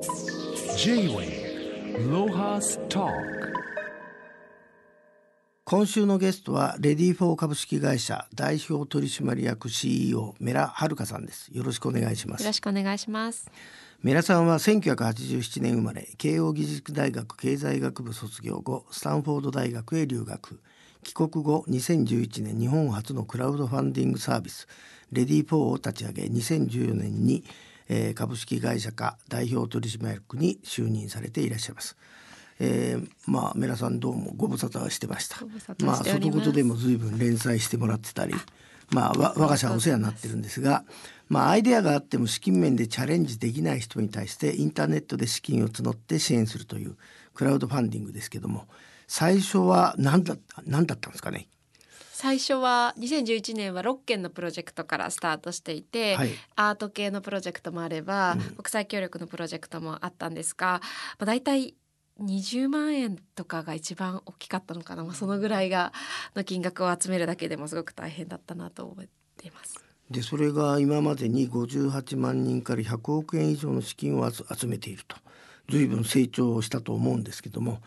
J-Way ロハスト今週のゲストは READYFOR 株式会社代表取締役 CEO 米良はるかさんです。よろしくお願いします。よろしくお願いします。米良さんは1987年生まれ慶應義塾大学経済学部卒業後スタンフォード大学へ留学。帰国後2011年日本初のクラウドファンディングサービスREADYFOR を立ち上げ2014年に、えー、株式会社化代表取締役に就任されていらっしゃいます。えー、まあ皆さんどうもご無沙汰してました。まあソトコトでも随分連載してもらってたり、まあ我が社はお世話になってるんですが、まあアイデアがあっても資金面でチャレンジできない人に対してインターネットで資金を募って支援するというクラウドファンディングですけども、最初は何だ何だったんですかね？最初は2011年は6件のプロジェクトからスタートしていて、はい、アート系のプロジェクトもあれば、うん、国際協力のプロジェクトもあったんですが、まあ、大体20万円とかが一番大きかったのかな、まあ、そのぐらいがの金額を集めるだけでもすごく大変だったなと思っています。でそれが今までに58万人から100億円以上の資金を集めていると随分成長したと思うんですけども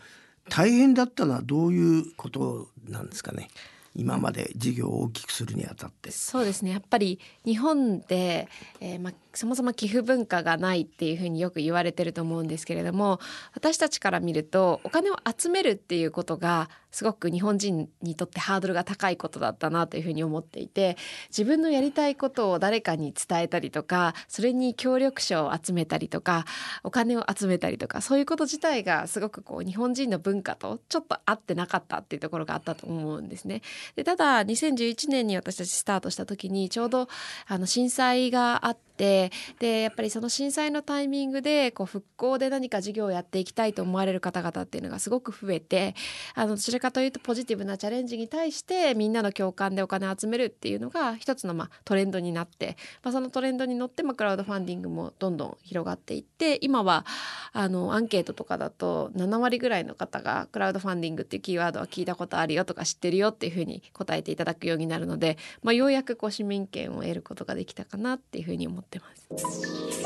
大変だったのはどういうことなんですかね？今まで事業を大きくするにあたって。そうですね。やっぱり日本で、えーまあ、そもそも寄付文化がないっていうふうによく言われてると思うんですけれども私たちから見るとお金を集めるっていうことがすごく日本人にとってハードルが高いことだったなというふうに思っていて自分のやりたいことを誰かに伝えたりとかそれに協力者を集めたりとかお金を集めたりとかそういうこと自体がすごくこう日本人の文化とちょっと合ってなかったっていうところがあったと思うんですね。でただ2011年に私たちスタートした時にちょうどあの震災があってでやっぱりその震災のタイミングでこう復興で何か事業をやっていきたいと思われる方々っていうのがすごく増えてあのどちらかというとポジティブなチャレンジに対してみんなの共感でお金を集めるっていうのが一つのまあトレンドになって、まあ、そのトレンドに乗ってまあクラウドファンディングもどんどん広がっていって今はあのアンケートとかだと7割ぐらいの方がクラウドファンディングっていうキーワードは聞いたことあるよとか知ってるよっていうふうに答えていただくようになるので、まあ、ようやくこう市民権を得ることができたかなっていうふうに思ってます。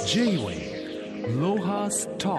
J-Way ロハスト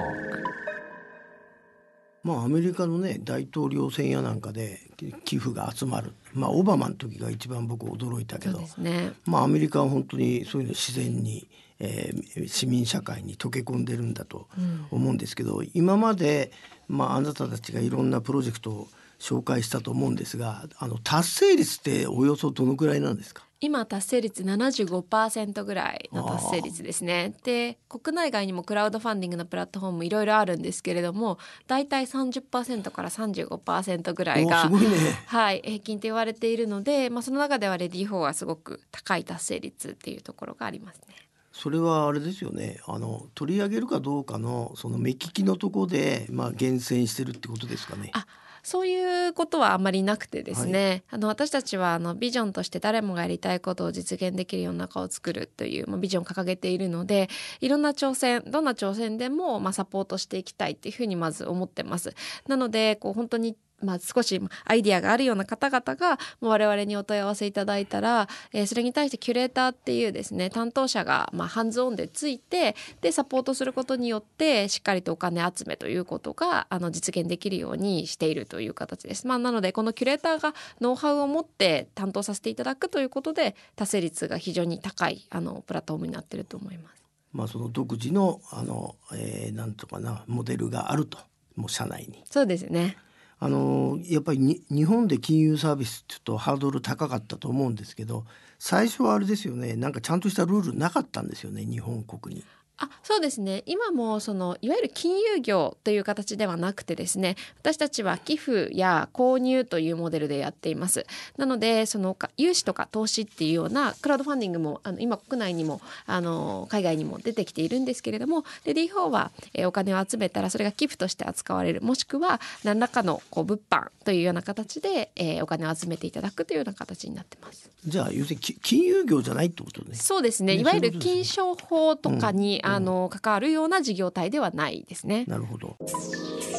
まあアメリカのね大統領選やなんかで寄付が集まる。まあオバマの時が一番僕驚いたけど、ね、まあアメリカは本当にそういうの自然に、えー、市民社会に溶け込んでるんだと思うんですけど、うん、今まで、まあ、あなたたちがいろんなプロジェクトを紹介したと思うんですがあの達成率っておよそどのくらいなんですか？今達成率75%ぐらいの達成率ですね。で国内外にもクラウドファンディングのプラットフォームいろいろあるんですけれども大体30%から35%ぐらいが、ね、はい、平均と言われているので、まあ、その中ではレディー4はすごく高い達成率っていうところがありますね。それはあれですよねあの取り上げるかどうかのその目利きのところで、まあ、厳選してるってことですかね。あそういうことはあんまりなくてですね、はい、あの私たちはあのビジョンとして誰もがやりたいことを実現できる世の中を作るという、まあ、ビジョンを掲げているのでいろんな挑戦どんな挑戦でも、まあ、サポートしていきたいっていうふうにまず思ってます。なのでこう本当にまあ、少しアイディアがあるような方々が我々にお問い合わせいただいたら、えー、それに対してキュレーターっていうですね担当者がまあハンズオンでついてでサポートすることによってしっかりとお金集めということがあの実現できるようにしているという形です。まあ、なのでこのキュレーターがノウハウを持って担当させていただくということで達成率が非常に高いあのプラットフォームになっていると思います。まあ、その独自のあの、えー、なんとかなモデルがあるともう社内に。そうですね。あのやっぱり日本で金融サービスって言うとハードル高かったと思うんですけど最初はあれですよねなんかちゃんとしたルールなかったんですよね日本国に。あそうですね。今もそのいわゆる金融業という形ではなくてですね私たちは寄付や購入というモデルでやっています。なのでその融資とか投資っていうようなクラウドファンディングもあの今国内にもあの海外にも出てきているんですけれどもレディー4は、えお金を集めたらそれが寄付として扱われる。もしくは何らかのこう物販というような形で、えー、お金を集めていただくというような形になってます。じゃあ要するに金融業じゃないってことね。そうですね。いわゆる金商法とかに、うんあの関わるような事業体ではないですね。なるほど。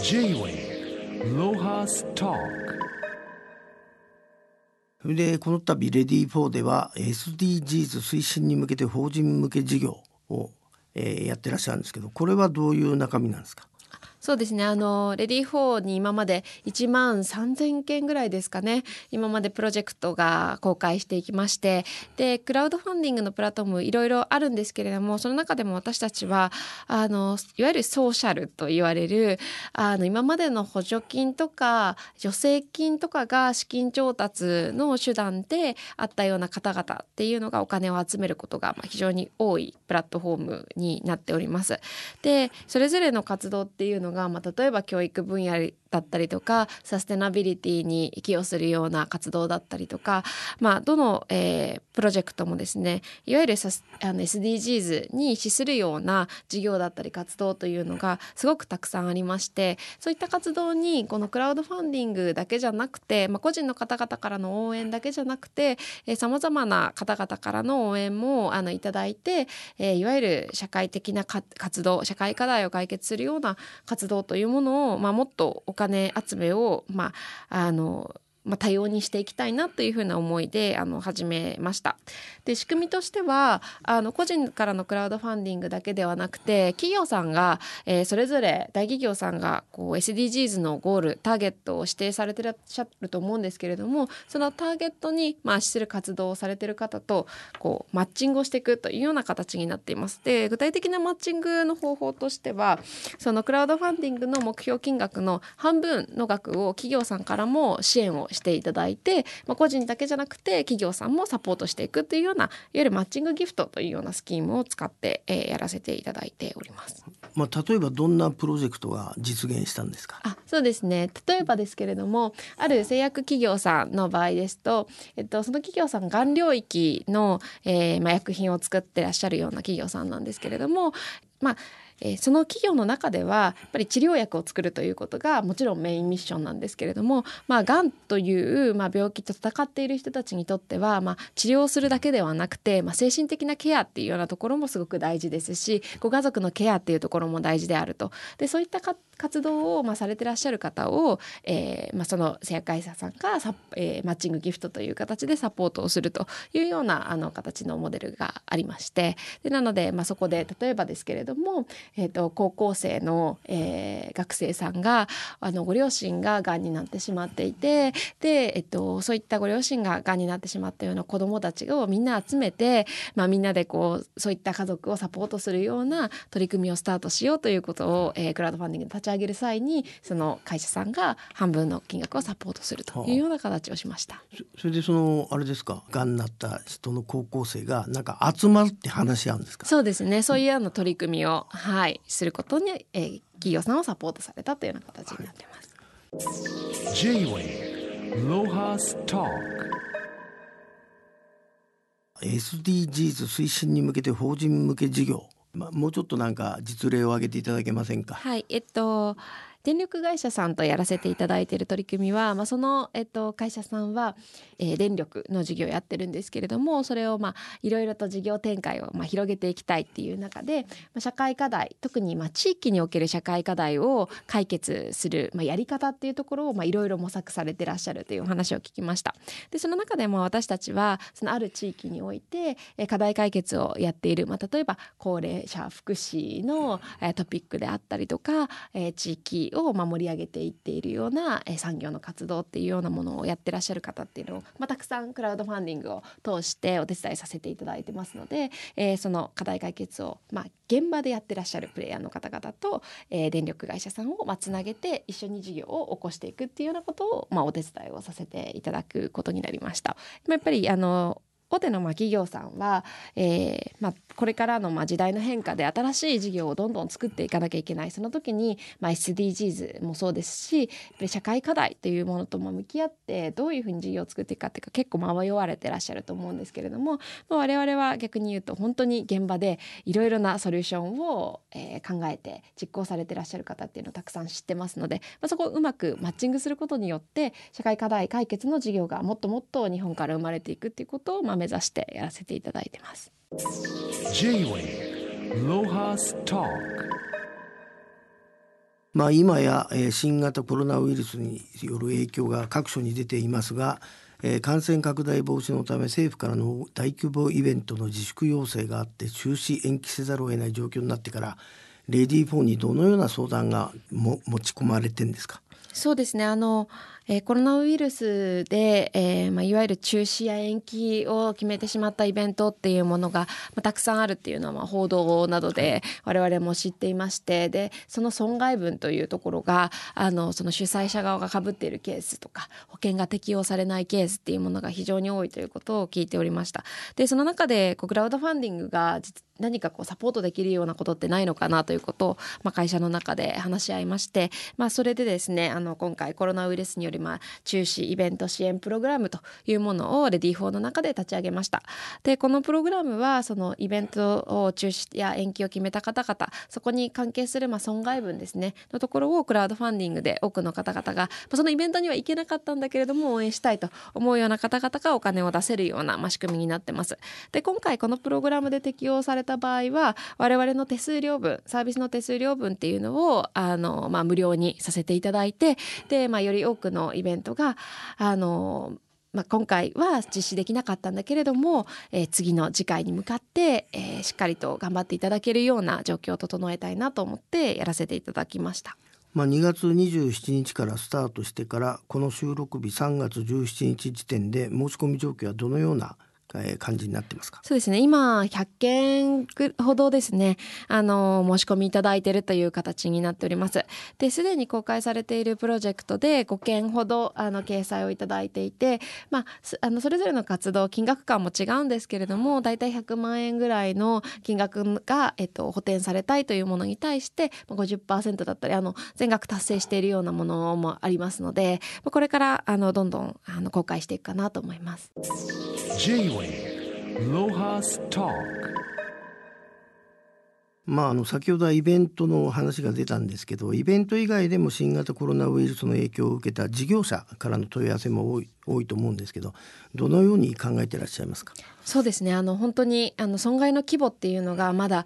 J-Way ロハストでこの度レディー4では SDGs 推進に向けて法人向け事業をえーやってらっしゃるんですけどこれはどういう中身なんですか？そうですね。あのレディー4に今まで1万3,000件ぐらいですかね。今までプロジェクトが公開していきまして。でクラウドファンディングのプラットフォームいろいろあるんですけれどもその中でも私たちはあのいわゆるソーシャルと言われるあの今までの補助金とか助成金とかが資金調達の手段であったような方々っていうのがお金を集めることが非常に多いプラットフォームになっております。でそれぞれの活動っていうのが、まあ、例えば教育分野だったりとかサステナビリティに寄与するような活動だったりとか、まあ、どの、えープロジェクトもですねいわゆるサスあの SDGs に資するような事業だったり活動というのがすごくたくさんありましてそういった活動にこのクラウドファンディングだけじゃなくて、まあ、個人の方々からの応援だけじゃなくてさまざまな方々からの応援もあのいただいて、えーいわゆる社会的な活動社会課題を解決するような活動というものを、まあ、もっとお金集めを、まああのまあ、多様にしていきたいなというふうな思いであの始めました。で仕組みとしてはあの個人からのクラウドファンディングだけではなくて企業さんが、えーそれぞれ大企業さんがこう SDGs のゴールターゲットを指定されてらっしゃると思うんですけれどもそのターゲットに、まあ、資する活動をされてる方とこうマッチングをしていくというような形になっています。で具体的なマッチングの方法としてはそのクラウドファンディングの目標金額の半分の額を企業さんからも支援をしていただいて、まあ、個人だけじゃなくて企業さんもサポートしていくというようないわゆるマッチングギフトというようなスキームを使って、えーやらせていただいております。まあ、例えばどんなプロジェクトが実現したんですか？あそうですね例えばですけれどもある製薬企業さんの場合ですと、えっと、その企業さんがん領域の、えーまあ、薬品を作ってらっしゃるような企業さんなんですけれどもまあえーその企業の中ではやっぱり治療薬を作るということがもちろんメインミッションなんですけれども、まあ、がんという、まあ、病気と戦っている人たちにとっては、まあ、治療するだけではなくて、まあ、精神的なケアっていうようなところもすごく大事ですしご家族のケアっていうところも大事であると。でそういった活動を、まあ、されてらっしゃる方を、えーまあ、その製薬会社さんがサ、えーマッチングギフトという形でサポートをするというようなあの形のモデルがありましてでなので、まあ、そこで例えばですけれども、えー、と高校生の、えー学生さんがあのご両親ががんになってしまっていてで、えっと、そういったご両親ががんになってしまったような子どもたちをみんな集めて、まあ、みんなでこうそういった家族をサポートするような取り組みをスタートしようということを、えークラウドファンディングで立ち上げる際にその会社さんが半分の金額をサポートするというような形をしました。そそれでそのあれですかがんになった人の高校生がなんか集まって話し合うんですか？そうですね。そういうような取り組みを、はい、することに、えー企業さんをサポートされたというような形になってます。J-Way Lohas Talk？SDGs 推進に向けて法人向け事業、まあ、もうちょっとなんか実例を挙げていただけませんか？はい、えっと電力会社さんとやらせていただいている取り組みは、まあ、その、えっと、会社さんは、えー電力の事業をやってるんですけれどもそれを、まあ、いろいろと事業展開を、まあ、広げていきたいっていう中で、まあ、社会課題特に、まあ、地域における社会課題を解決する、まあ、やり方っていうところを、まあ、いろいろ模索されてらっしゃるというお話を聞きました。でその中でも私たちはそのある地域においてえー課題解決をやっている、まあ、例えば高齢者福祉のえートピックであったりとか、えー地域をまあ盛り上げていっているようなえ産業の活動っていうようなものをやってらっしゃる方っていうのを、まあ、たくさんクラウドファンディングを通してお手伝いさせていただいてますので、えーその課題解決を、まあ、現場でやってらっしゃるプレイヤーの方々と、えー電力会社さんをまあつなげて一緒に事業を起こしていくっていうようなことを、まあ、お手伝いをさせていただくことになりました。まあやっぱりあの大手のまあ企業さんは、えーまあ、これからのまあ時代の変化で新しい事業をどんどん作っていかなきゃいけない。その時に、まあ、SDGs もそうですしやっぱり社会課題というものとも向き合ってどういうふうに事業を作っていくかっていうか結構迷われてらっしゃると思うんですけれども、まあ、我々は逆に言うと本当に現場でいろいろなソリューションを、えー考えて実行されてらっしゃる方っていうのをたくさん知ってますので、まあ、そこをうまくマッチングすることによって社会課題解決の事業がもっともっと日本から生まれていくっていうことをまあ目指してやらせていただいてます。まあ、今や、えー、新型コロナウイルスによる影響が各所に出ていますが、えー、感染拡大防止のため政府からの大規模イベントの自粛要請があって中止延期せざるを得ない状況になってからレディー4にどのような相談がも持ち込まれてんですか？そうですね。あのえー、コロナウイルスで、えーまあ、いわゆる中止や延期を決めてしまったイベントっていうものが、まあ、たくさんあるっていうのは、まあ、報道などで我々も知っていましてでその損害分というところがあのその主催者側がかぶっているケースとか保険が適用されないケースっていうものが非常に多いということを聞いておりました。でその中でこうクラウドファンディングが何かこうサポートできるようなことってないのかなということを、まあ、会社の中で話し合いまして、まあ、それでですねあの今回コロナウイルスによりまあ中止イベント支援プログラムというものをレディー4の中で立ち上げました。でこのプログラムはそのイベントを中止や延期を決めた方々そこに関係するまあ損害分ですねのところをクラウドファンディングで多くの方々がそのイベントには行けなかったんだけれども応援したいと思うような方々がお金を出せるような、ま、仕組みになってます。で今回このプログラムで適用された場合は我々の手数料分サービスの手数料分っていうのをあの、まあ、無料にさせていただいてで、まあ、より多くのイベントがあのまあ、今回は実施できなかったんだけれども、えー、次の次回に向かって、えー、しっかりと頑張っていただけるような状況を整えたいなと思ってやらせていただきました。まあ、2月27日からスタートしてからこの収録日3月17日時点で申し込み状況はどのようなえ感じになってますか？そうですね。今100件ほどですねあの申し込みいただいているという形になっております。ですでに公開されているプロジェクトで5件ほどあの掲載をいただいていて、まあ、あのそれぞれの活動金額感も違うんですけれども大体100万円ぐらいの金額が、えっと、補填されたいというものに対して50%だったりあの全額達成しているようなものもありますのでこれからあのどんどんあの公開していくかなと思います。まあ、あの先ほどはイベントの話が出たんですけどイベント以外でも新型コロナウイルスの影響を受けた事業者からの問い合わせも多い多いと思うんですけどどのように考えていらっしゃいますか？そうですね。あの本当にあの損害の規模っていうのがまだ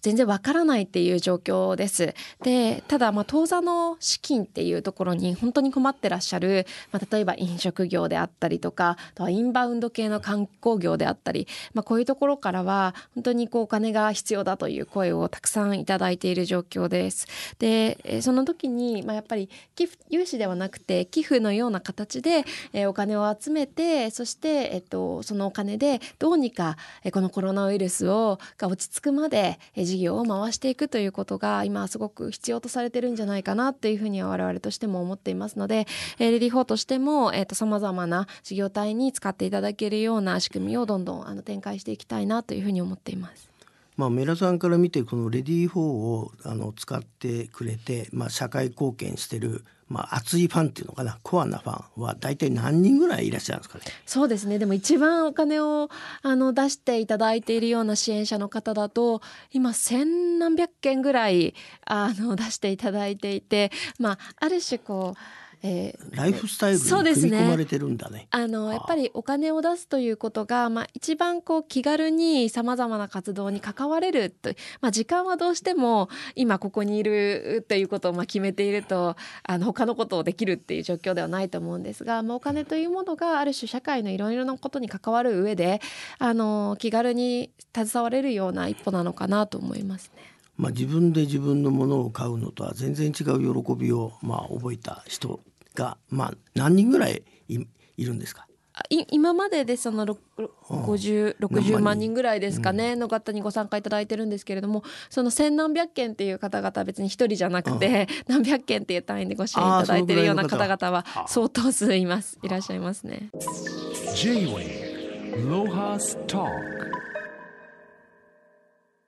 全然わからないっていう状況です。でただまあ当座の資金っていうところに本当に困ってらっしゃる、まあ、例えば飲食業であったりとかあとはインバウンド系の観光業であったり、まあ、こういうところからは本当にこうお金が必要だという声をたくさんいただいている状況です。でその時に、まあ、やっぱり寄付融資ではなくて寄付のような形で、えお金を集めてそして、えっと、そのお金でどうにか、えこのコロナウイルスをが落ち着くまで、え事業を回していくということが今すごく必要とされてるんじゃないかなっていうふうには我々としても思っていますので、えー、 READYFOR としても、えー、と様々な事業体に使っていただけるような仕組みをどんどんあの展開していきたいなというふうに思っています。まあ、メラさんから見てこのレディー4をあの使ってくれて、まあ、社会貢献してるまあ、熱いファンっていうのかな？コアなファンは大体何人ぐらいいらっしゃるんですかね？そうですね。でも一番お金をあの出していただいているような支援者の方だと今千何百件ぐらいあの出していただいていて、まあ、ある種こうえー、ライフスタイルに組み込まれてるんだね。ねあのやっぱりお金を出すということが、まあ、一番こう気軽にさまざまな活動に関われると、まあ、時間はどうしても今ここにいるということをまあ決めているとあの他のことをできるっていう状況ではないと思うんですが、まあ、お金というものがある種社会のいろいろなことに関わる上であの気軽に携われるような一歩なのかなと思いますね。まあ、自分で自分のものを買うのとは全然違う喜びをまあ覚えた人が、まあ、何人ぐらいいいるんですか？今まででその50 60万人ぐらいですかね、の方にご参加いただいてるんですけれどもその千何百件っていう方々は別に一人じゃなくて 何百件っていう単位でご支援いただいてるような方々は相当数います。いらっしゃいますね。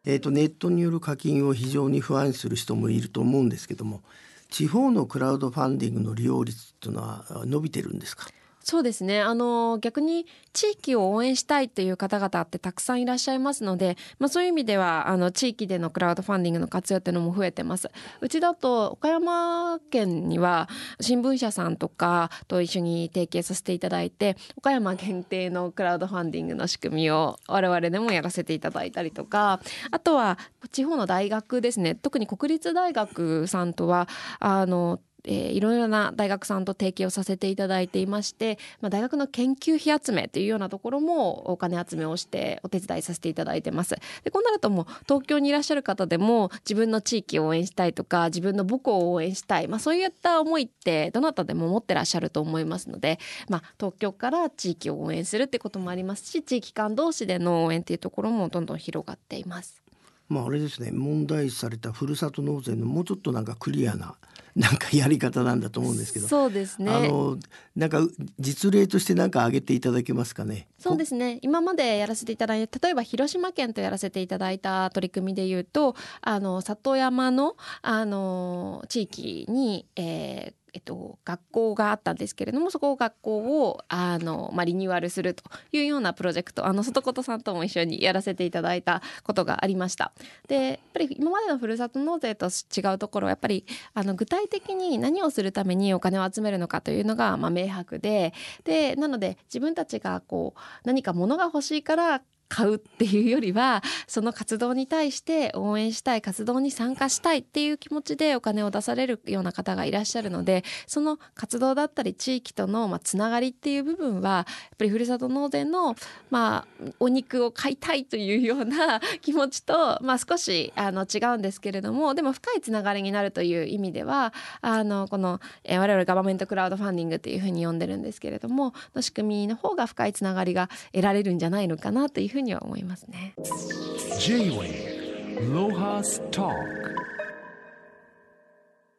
えーとネットによる課金を非常に不安視する人もいると思うんですけども地方のクラウドファンディングの利用率というのは伸びてるんですか？そうですね。あの逆に地域を応援したいっていう方々ってたくさんいらっしゃいますので、まあ、そういう意味ではあの地域でのクラウドファンディングの活用っていうのも増えてます。うちだと岡山県には新聞社さんとかと一緒に提携させていただいて岡山限定のクラウドファンディングの仕組みを我々でもやらせていただいたりとかあとは地方の大学ですね。特に国立大学さんとはあのえー、いろいろな大学さんと提携をさせていただいていまして、まあ、大学の研究費集めというようなところもお金集めをしてお手伝いさせていただいてます。でこうなるともう東京にいらっしゃる方でも自分の地域を応援したいとか自分の母校を応援したい、まあ、そういった思いってどなたでも持ってらっしゃると思いますので、まあ、東京から地域を応援するってこともありますし地域間同士での応援っていうところもどんどん広がっています。まあ、あれですね問題視されたふるさと納税のもうちょっとなんかクリアな なんかやり方なんだと思うんですけど。そうですね。あのなんか実例として何か挙げていただけますかね。そうですね。今までやらせていただいて例えば広島県とやらせていただいた取り組みでいうとあの里山のあの地域に、えー、えっと、学校があったんですけれどもそこを学校をあの、まあ、リニューアルするというようなプロジェクトあの外琴さんとも一緒にやらせていただいたことがありました。でやっぱり今までのふるさと納税と違うところはやっぱりあの具体的に何をするためにお金を集めるのかというのが、まあ、明白ででなので自分たちがこう何か物が欲しいから買うっていうよりはその活動に対して応援したい活動に参加したいっていう気持ちでお金を出されるような方がいらっしゃるのでその活動だったり地域とのまあつながりっていう部分はやっぱりふるさと納税のまあお肉を買いたいというような 気持ちとまあ少しあの違うんですけれどもでも深いつながりになるという意味ではあのこの、え我々ガバメントクラウドファンディングっていうふうに呼んでるんですけれどもの仕組みの方が深いつながりが得られるんじゃないのかなというふうには思いますね。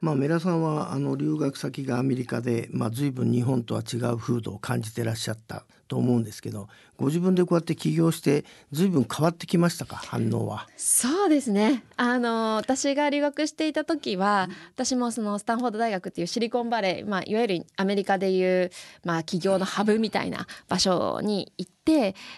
まあ、メラさんはあの留学先がアメリカで、まあ、随分日本とは違う風土を感じてらっしゃったと思うんですけどご自分でこうやって起業して随分変わってきましたか？反応は。そうですね。あの私が留学していた時は私もそのスタンフォード大学っていうシリコンバレー、まあ、いわゆるアメリカでいう、まあ、起業のハブみたいな場所に行って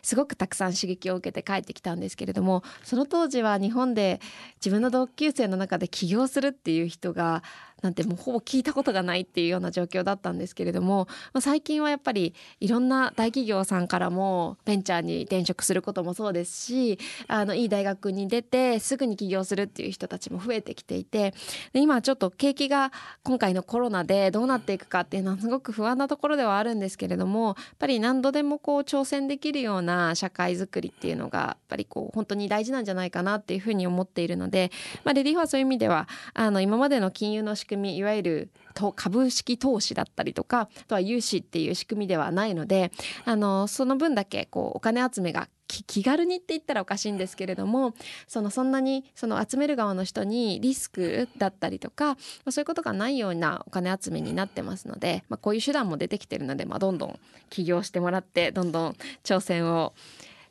すごくたくさん刺激を受けて帰ってきたんですけれどもその当時は日本で自分の同級生の中で起業するっていう人がなんてもうほぼ聞いたことがないっていうような状況だったんですけれども、まあ、最近はやっぱりいろんな大企業さんからもベンチャーに転職することもそうですしあのいい大学に出てすぐに起業するっていう人たちも増えてきていてで今ちょっと景気が今回のコロナでどうなっていくかっていうのはすごく不安なところではあるんですけれどもやっぱり何度でもこう挑戦できるような社会づくりっていうのがやっぱりこう本当に大事なんじゃないかなっていうふうに思っているので、まあ、レディーフはそういう意味ではあの今までの金融の仕組みいわゆる株式投資だったりとかあとは融資っていう仕組みではないのであのその分だけこうお金集めが気軽にって言ったらおかしいんですけれどもそのそんなにその集める側の人にリスクだったりとか、そういうことがないようなお金集めになってますので、まあ、こういう手段も出てきてるので、まあ、どんどん起業してもらってどんどん挑戦を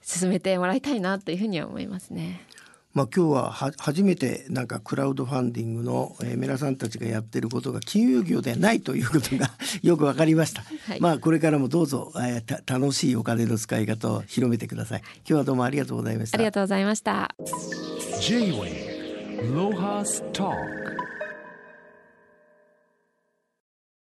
進めてもらいたいなというふうには思いますね。まあ、今日はは初めてなんかクラウドファンディングの、えー、メラさんたちがやってることが金融業ではないということが よくわかりました、はい、まあこれからもどうぞ、えー、楽しいお金の使い方を広めてください。今日はどうもありがとうございました。ありがとうございました。J-Way ロハスター